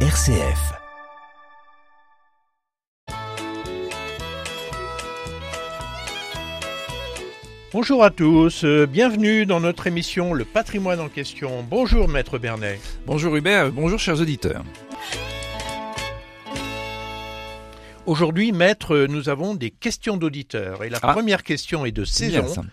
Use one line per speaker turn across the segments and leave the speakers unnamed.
RCF.
Bonjour à tous, euh, bienvenue dans notre émission Le patrimoine en question. Bonjour Maître Bernet.
Bonjour Hubert, bonjour chers auditeurs.
Aujourd'hui, Maître, nous avons des questions d'auditeurs. Et la
Ah.
première question est de saison.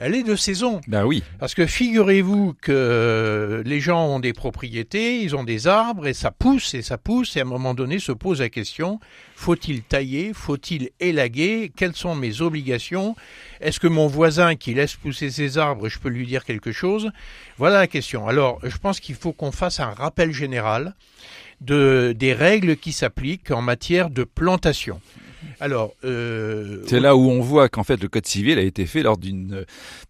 Elle est de saison.
Bah oui,
Parce que figurez-vous que les gens ont des propriétés, ils ont des arbres et ça pousse et ça pousse et à un moment donné se pose la question, faut-il tailler, faut-il élaguer, quelles sont mes obligations, est-ce que mon voisin qui laisse pousser ses arbres, je peux lui dire quelque chose? Voilà la question. Alors je pense qu'il faut qu'on fasse un rappel général de, des règles qui s'appliquent en matière de plantation. Alors, euh,
c'est là où on voit qu'en fait le code civil a été fait lors d'une euh,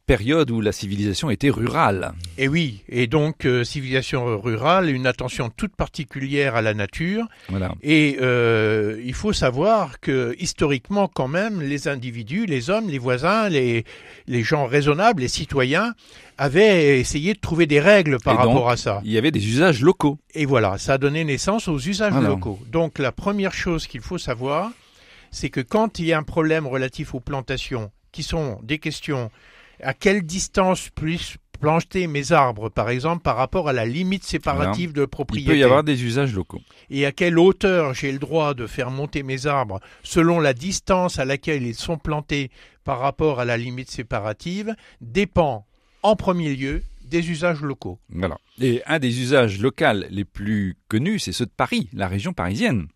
période où la civilisation était rurale.
Et oui, et donc euh, civilisation rurale, une attention toute particulière à la nature.
Voilà.
Et euh, il faut savoir que historiquement, quand même, les individus, les hommes, les voisins, les, les gens raisonnables, les citoyens, avaient essayé de trouver des règles par
Et
rapport
donc,
à ça.
Il y avait des usages locaux.
Et voilà, ça a donné naissance aux usages
Voilà.
locaux. Donc la première chose qu'il faut savoir, c'est que quand il y a un problème relatif aux plantations, qui sont des questions à quelle distance puis-je planter mes arbres, par exemple, par rapport à la limite séparative de
Il
propriété,
peut y avoir des usages locaux.
et à quelle hauteur j'ai le droit de faire monter mes arbres selon la distance à laquelle ils sont plantés par rapport à la limite séparative, dépend en premier lieu des usages locaux.
Voilà. Et un des usages locaux les plus connus, c'est ceux de Paris, la région parisienne.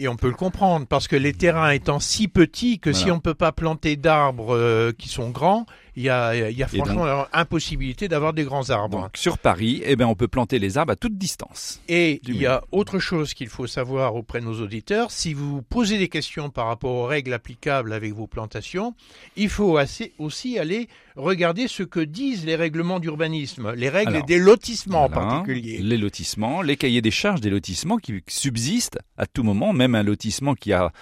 Et on peut le comprendre, parce que les terrains étant si petits que si on ne peut pas planter d'arbres euh, qui sont grands, il y a, il y a franchement impossibilité d'avoir des grands arbres.
Donc sur Paris, eh ben on peut planter les arbres à toute distance.
Et il y a autre chose qu'il faut savoir auprès de nos auditeurs, si vous posez des questions par rapport aux règles applicables avec vos plantations, il faut assez- aussi aller regarder ce que disent les règlements d'urbanisme, les règles
Alors,
des lotissements en particulier.
Les lotissements, les cahiers des charges des lotissements qui subsistent à tout moment, même un lotissement qui a,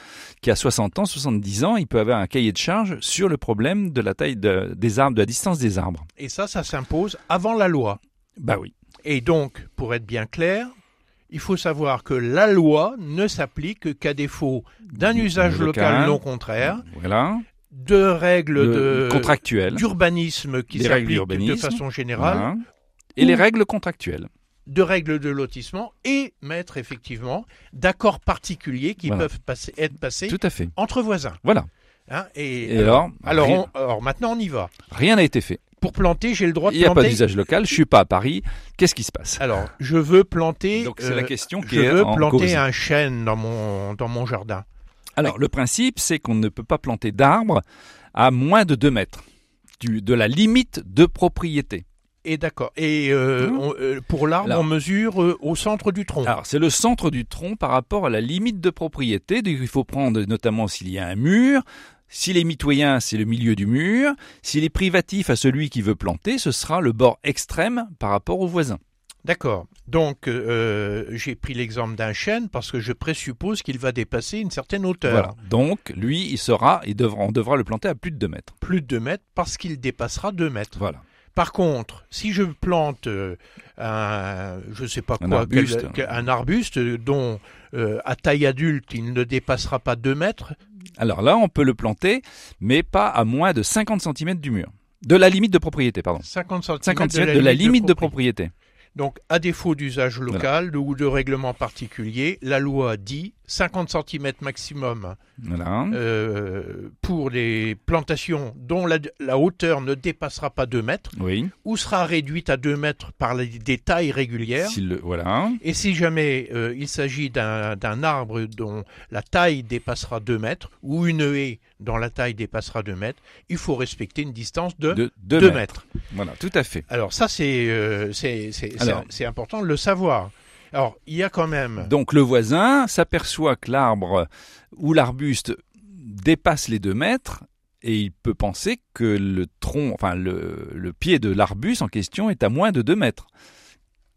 qui a 60 ans, 70 ans, il peut avoir un cahier de charges sur le problème de la taille de- des arbres, de la distance des arbres.
Et ça, ça s'impose avant la loi.
Bah oui.
Et donc, pour être bien clair, il faut savoir que la loi ne s'applique qu'à défaut d'un usage local,
Local.
non contraire,
Voilà.
de règles
Le
de
contractuel.
d'urbanisme qui s'appliquent de façon générale,
Voilà. Et les règles contractuelles.
de règles de lotissement et mettre effectivement d'accords particuliers qui
Voilà.
peuvent passer- être passés
Tout à fait.
entre voisins.
Voilà.
Hein. et,
Et alors,
alors,
rien
on- alors maintenant on y va.
rien n'a été fait.
Pour planter, j'ai le droit de
Il n'y a pas
planter.
d'usage local. Je suis pas à Paris. Qu'est-ce qui se passe?
Alors, je veux planter.
Donc c'est
euh,
la question qui
je
est
veux
en
planter
cause.
un chêne dans mon dans mon jardin.
Alors, le principe, c'est qu'on ne peut pas planter d'arbres à moins de 2 mètres du, de la limite de propriété.
Et d'accord. Et euh,
Mmh.
on- euh, pour l'arbre, on mesure euh, au centre du tronc.
Alors, c'est le centre du tronc par rapport à la limite de propriété. Donc, il faut prendre notamment s'il y a un mur. S'il est mitoyen, c'est le milieu du mur. S'il est privatif à celui qui veut planter, ce sera le bord extrême par rapport au voisin.
D'accord. Donc, euh, j'ai pris l'exemple d'un chêne parce que je présuppose qu'il va dépasser une certaine hauteur.
Voilà. Donc, lui, il sera, il devra, on devra le planter à plus de 2 mètres.
Plus de 2 mètres parce qu'il dépassera 2 mètres.
Voilà.
Par contre, si je plante euh, un, je sais pas quoi, quel-
arbuste.
quel- un arbuste dont euh, à taille adulte il ne dépassera pas 2 mètres,
Alors là, on peut le planter, mais pas à moins de 50 cm du mur. De la limite de propriété, pardon.
50 cm
50 cm de la limite de propriété.
Donc, à défaut d'usage local ou de règlement particulier, la loi dit 50 cm maximum
Voilà.
euh, pour les plantations dont la, la hauteur ne dépassera pas 2 mètres
Oui.
ou sera réduite à 2 mètres par les- des tailles régulières.
Si le, voilà.
Et si jamais euh, il s'agit d'un arbre dont la taille dépassera 2 mètres ou une haie dont la taille dépassera 2 mètres, il faut respecter une distance de
De
2
2
mètres.
mètres. Voilà, tout à fait.
Alors ça, c'est euh, important de le savoir. Alors, il y a quand même...
Donc le voisin s'aperçoit que l'arbre ou l'arbuste dépasse les 2 mètres et il peut penser que le tronc, enfin le, le pied de l'arbuste en question est à moins de 2 mètres.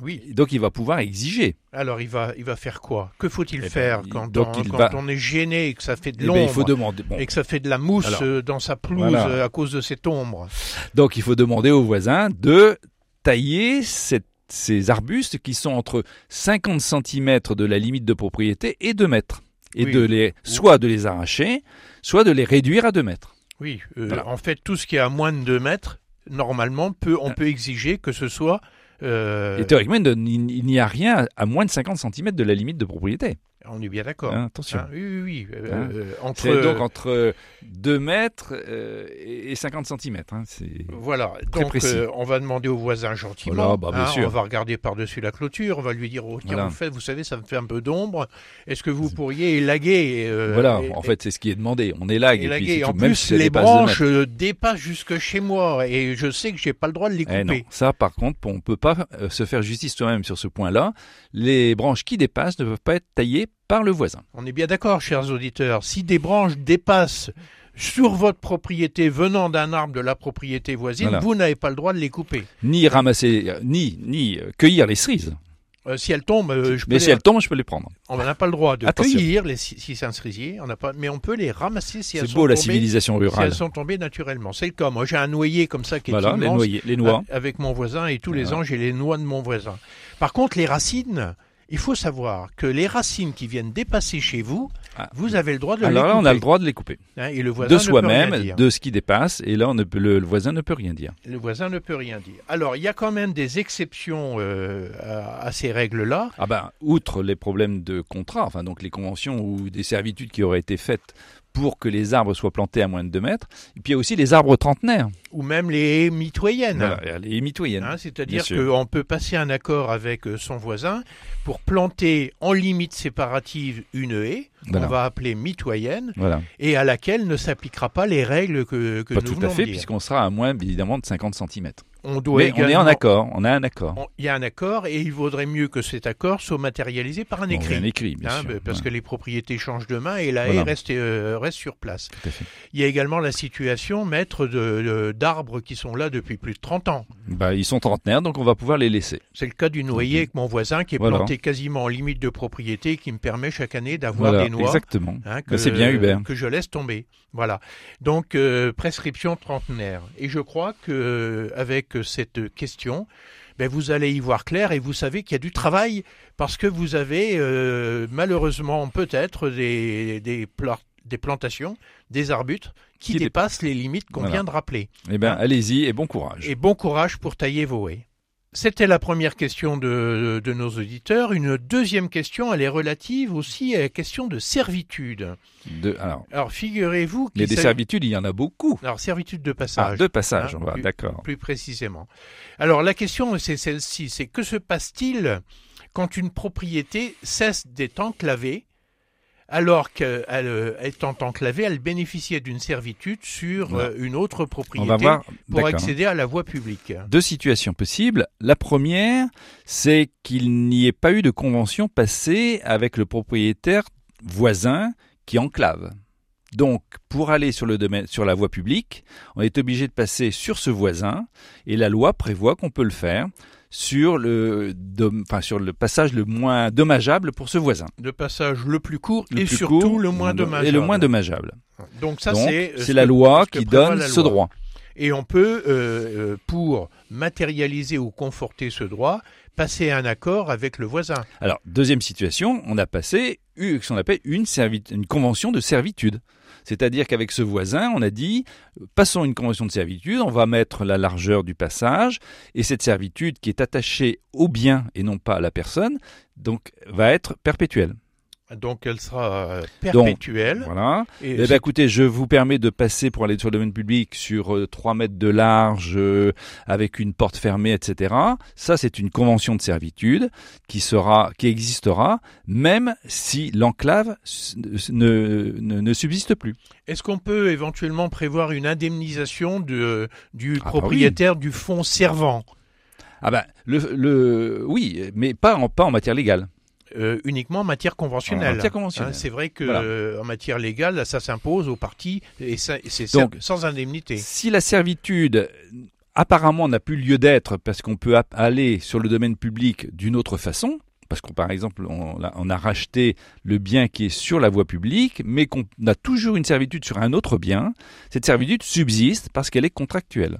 Oui,
Donc il va pouvoir exiger.
alors il va, il va faire quoi? Que faut-il
Eh ben,
faire quand,
donc
on,
il
quand
va-
on est gêné et que ça fait de
Eh ben,
l'ombre
il faut demander. bon,
et que ça fait de la mousse
Alors.
euh, dans sa pelouse
Voilà.
euh, à cause de cette ombre?
Donc il faut demander au voisin de tailler cette, ces arbustes qui sont entre 50 cm de la limite de propriété et 2 mètres. Et
Oui.
de les, soit de les arracher, soit de les réduire à 2 mètres.
Oui, euh,
Voilà.
en fait, tout ce qui est à moins de 2 mètres, normalement, peut, on
Ah.
peut exiger que ce soit. euh,
Et théoriquement, il n'y a rien à moins de 50 cm de la limite de propriété.
On est bien d'accord.
Hein, attention.
Hein, oui, oui, oui. euh,
Hein.
euh, entre,
C'est donc entre 2 mètres euh, et 50 cm. c'est...
Voilà,
Très
donc
précis.
euh, on va demander au voisin gentiment.
Voilà, bah, bien
hein,
sûr.
On va regarder par-dessus la clôture, on va lui dire oh, tiens,
Voilà.
vous, faites, vous savez, ça me fait un peu d'ombre. Est-ce que vous pourriez élaguer
voilà,
et-
en fait, c'est ce qui est demandé. On élague. Et, puis,
Et en
tout, même
plus,
si
les branches dépassent jusque chez moi et je sais que j'ai pas le droit de les
Eh non,
couper.
ça par contre, on ne peut pas se faire justice soi-même sur ce point-là. Les branches qui dépassent ne peuvent pas être taillées par le voisin.
On est bien d'accord, chers auditeurs. Si des branches dépassent sur votre propriété venant d'un arbre de la propriété voisine,
Voilà.
vous n'avez pas le droit de les couper.
Ni ramasser, euh, ni, ni euh, cueillir les cerises.
Euh, si elles tombent, euh, je peux
Mais
les-
si elles tombent, je peux les prendre.
on n'a pas le droit de
Attention.
cueillir les si si c'est un cerisier, on n'a pas, mais on peut les ramasser si elles
C'est
sont
beau la
tombées.
civilisation
Si
rurale.
elles sont tombées naturellement. C'est le cas. Moi, j'ai un noyer comme ça qui est
Voilà, les, noyers, les noix.
avec mon voisin et tous les ans, j'ai les noix de mon voisin. Par contre, les racines, il faut savoir que les racines qui viennent dépasser chez vous,
Ah.
vous avez le droit de
Alors
les
là,
couper.
on a le droit de les couper.
Hein, et le voisin
De soi-même, de ce qui dépasse. Et là, on ne peut, le, le voisin ne peut rien dire.
Le voisin ne peut rien dire. Alors, il y a quand même des exceptions euh, à, à ces règles-là.
Ah ben, outre les problèmes de contrat, enfin donc les conventions ou des servitudes qui auraient été faites pour que les arbres soient plantés à moins de 2 mètres, et puis il y a aussi les arbres trentenaires,
ou même les mitoyennes.
Voilà, les mitoyennes.
Hein, C'est-à-dire qu'on peut passer un accord avec euh, son voisin pour planter en limite séparative une haie,
Voilà.
qu'on va appeler mitoyenne,
Voilà,
et à laquelle ne s'appliquera pas les règles que, que
pas
nous
tout à fait, puisqu'on sera à moins évidemment de 50 cm.
On doit
Mais on est en accord, on a un accord.
Il y a un accord et il vaudrait mieux que cet accord soit matérialisé par un
Bon,
écrit.
Un écrit, bien
hein,
sûr.
parce
Ouais,
que les propriétés changent de main et la
Voilà.
haie reste, euh, reste sur place. Il y a également la situation, maître, de- de- d'arbres qui sont là depuis plus de 30 ans.
Bah, ils sont trentenaires, donc on va pouvoir les laisser.
C'est le cas du noyer avec mon voisin qui est
Voilà.
planté quasiment en limite de propriété qui me permet chaque année d'avoir
Voilà,
des noix
exactement.
hein,
Bah, c'est bien, Hubert.
que je laisse tomber. Voilà. Donc euh, prescription trentenaire. Et je crois que euh, avec cette question, ben, vous allez y voir clair et vous savez qu'il y a du travail parce que vous avez euh, malheureusement peut-être des, des, pla- des plantations, des arbustes qui,
Qui dé-
dépassent les limites qu'on
Voilà.
vient de rappeler.
Eh bien,
Hein
allez-y et bon courage.
Et bon courage pour tailler vos haies. C'était la première question de, de nos auditeurs. Une deuxième question, elle est relative aussi à la question de servitude.
De- alors,
Alors, figurez-vous
mais des servitudes, il y en a beaucoup.
Alors, servitude de
Ah,
passage,
deux passages,
Hein,
on va, d'accord.
plus précisément. Alors, la question, c'est celle-ci. C'est que se passe-t-il quand une propriété cesse d'être enclavée alors qu'elle euh, étant enclavée, elle bénéficiait d'une servitude sur
Voilà.
euh, une autre propriété
voir.
pour accéder à la voie publique.
Deux situations possibles. La première, c'est qu'il n'y ait pas eu de convention passée avec le propriétaire voisin qui enclave. Donc, pour aller sur le domaine, sur la voie publique, on est obligé de passer sur ce voisin, et la loi prévoit qu'on peut le faire sur le, dom- enfin, sur le passage le moins dommageable pour ce voisin.
de passage le plus court
Le
et
plus
surtout
court,
le moins dommageable.
Et le moins dommageable.
Donc ça
Donc,
c'est euh,
c'est la loi qui donne ce droit.
Et on peut, euh, euh, pour matérialiser ou conforter ce droit, passer un accord avec le voisin.
Alors, deuxième situation, on a passé ce qu'on appelle une, une convention de servitude. C'est-à-dire qu'avec ce voisin, on a dit, passons une convention de servitude, on va mettre la largeur du passage, et cette servitude qui est attachée au bien et non pas à la personne, donc va être perpétuelle.
Donc elle sera euh, perpétuelle.
Voilà.
Et
Eh ben,
c'est-
écoutez, je vous permets de passer pour aller sur le domaine public sur euh, 3 mètres de large, euh, avec une porte fermée, etc. Ça, c'est une convention de servitude qui sera, qui existera, même si l'enclave ne, ne, ne subsiste plus.
Est-ce qu'on peut éventuellement prévoir une indemnisation de, du
Ah bah
propriétaire du fonds servant?
Ah ben, le, le, oui, mais pas en, pas en matière légale.
Euh, uniquement en matière conventionnelle.
Conventionnelle.
Hein, c'est vrai que
Voilà.
euh, en matière légale, ça s'impose aux parties et c'est sans indemnité.
Si la servitude apparemment n'a plus lieu d'être parce qu'on peut aller sur le domaine public d'une autre façon, parce qu'on par exemple on a, on a racheté le bien qui est sur la voie publique, mais qu'on a toujours une servitude sur un autre bien, cette servitude subsiste parce qu'elle est contractuelle.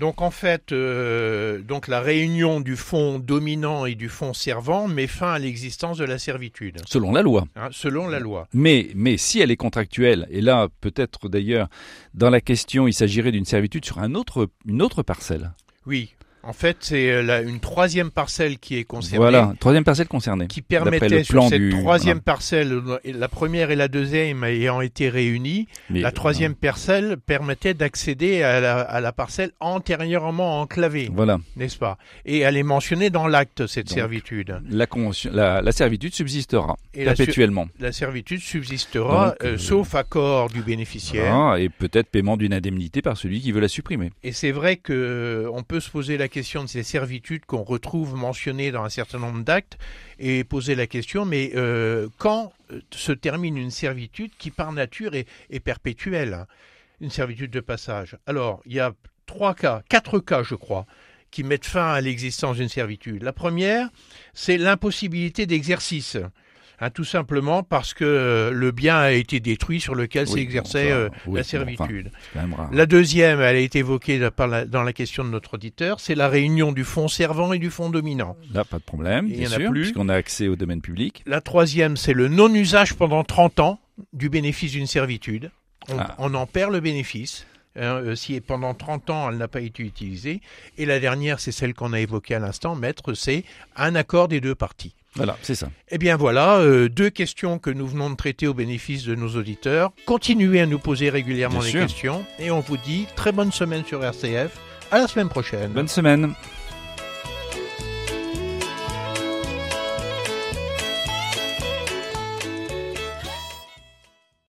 Donc en fait, euh, donc la réunion du fonds dominant et du fonds servant met fin à l'existence de la servitude,
Selon la loi.
hein, selon la loi.
Mais, mais si elle est contractuelle, et là peut-être d'ailleurs dans la question il s'agirait d'une servitude sur un autre, une autre parcelle.
Oui. En fait, c'est euh, une troisième parcelle qui est concernée.
Voilà, troisième parcelle concernée.
qui permettait
le
sur cette
du-
troisième parcelle, euh, la première et la deuxième ayant été réunies,
Mais,
la troisième parcelle permettait d'accéder à la, à la parcelle antérieurement enclavée,
Voilà,
n'est-ce pas? Et elle est mentionnée dans l'acte, cette
Donc,
servitude.
la, convention- la, la servitude subsistera
Et
perpétuellement.
la servitude subsistera,
Donc,
euh,
euh,
sauf accord du bénéficiaire.
Voilà, et peut-être paiement d'une indemnité par celui qui veut la supprimer.
Et c'est vrai que euh, on peut se poser la question de ces servitudes qu'on retrouve mentionnées dans un certain nombre d'actes et poser la question, mais euh, quand euh, se termine une servitude qui par nature est, perpétuelle, une servitude de passage? Alors, il y a trois cas, quatre cas, je crois, qui mettent fin à l'existence d'une servitude. La première, c'est l'impossibilité d'exercice. Hein, tout simplement parce que euh, le bien a été détruit sur lequel
Oui,
s'exerçait
bon,
euh,
oui,
la
bon,
servitude.
enfin.
La deuxième, elle a été évoquée par la- dans la question de notre auditeur, c'est la réunion du fonds servant et du fonds dominant.
Là, pas de problème,
Il en a
sûr,
plus.
puisqu'on a accès au domaine public.
La troisième, c'est le non-usage pendant 30 ans du bénéfice d'une servitude. On,
Ah.
on en perd le bénéfice. hein, euh, si pendant 30 ans elle n'a pas été utilisée. Et la dernière, c'est celle qu'on a évoquée à l'instant, maître, c'est un accord des deux parties.
Voilà, c'est ça.
Eh bien voilà, euh, deux questions que nous venons de traiter au bénéfice de nos auditeurs. Continuez à nous poser régulièrement
Bien sûr.
questions et on vous dit très bonne semaine sur RCF. À la semaine prochaine.
Bonne semaine.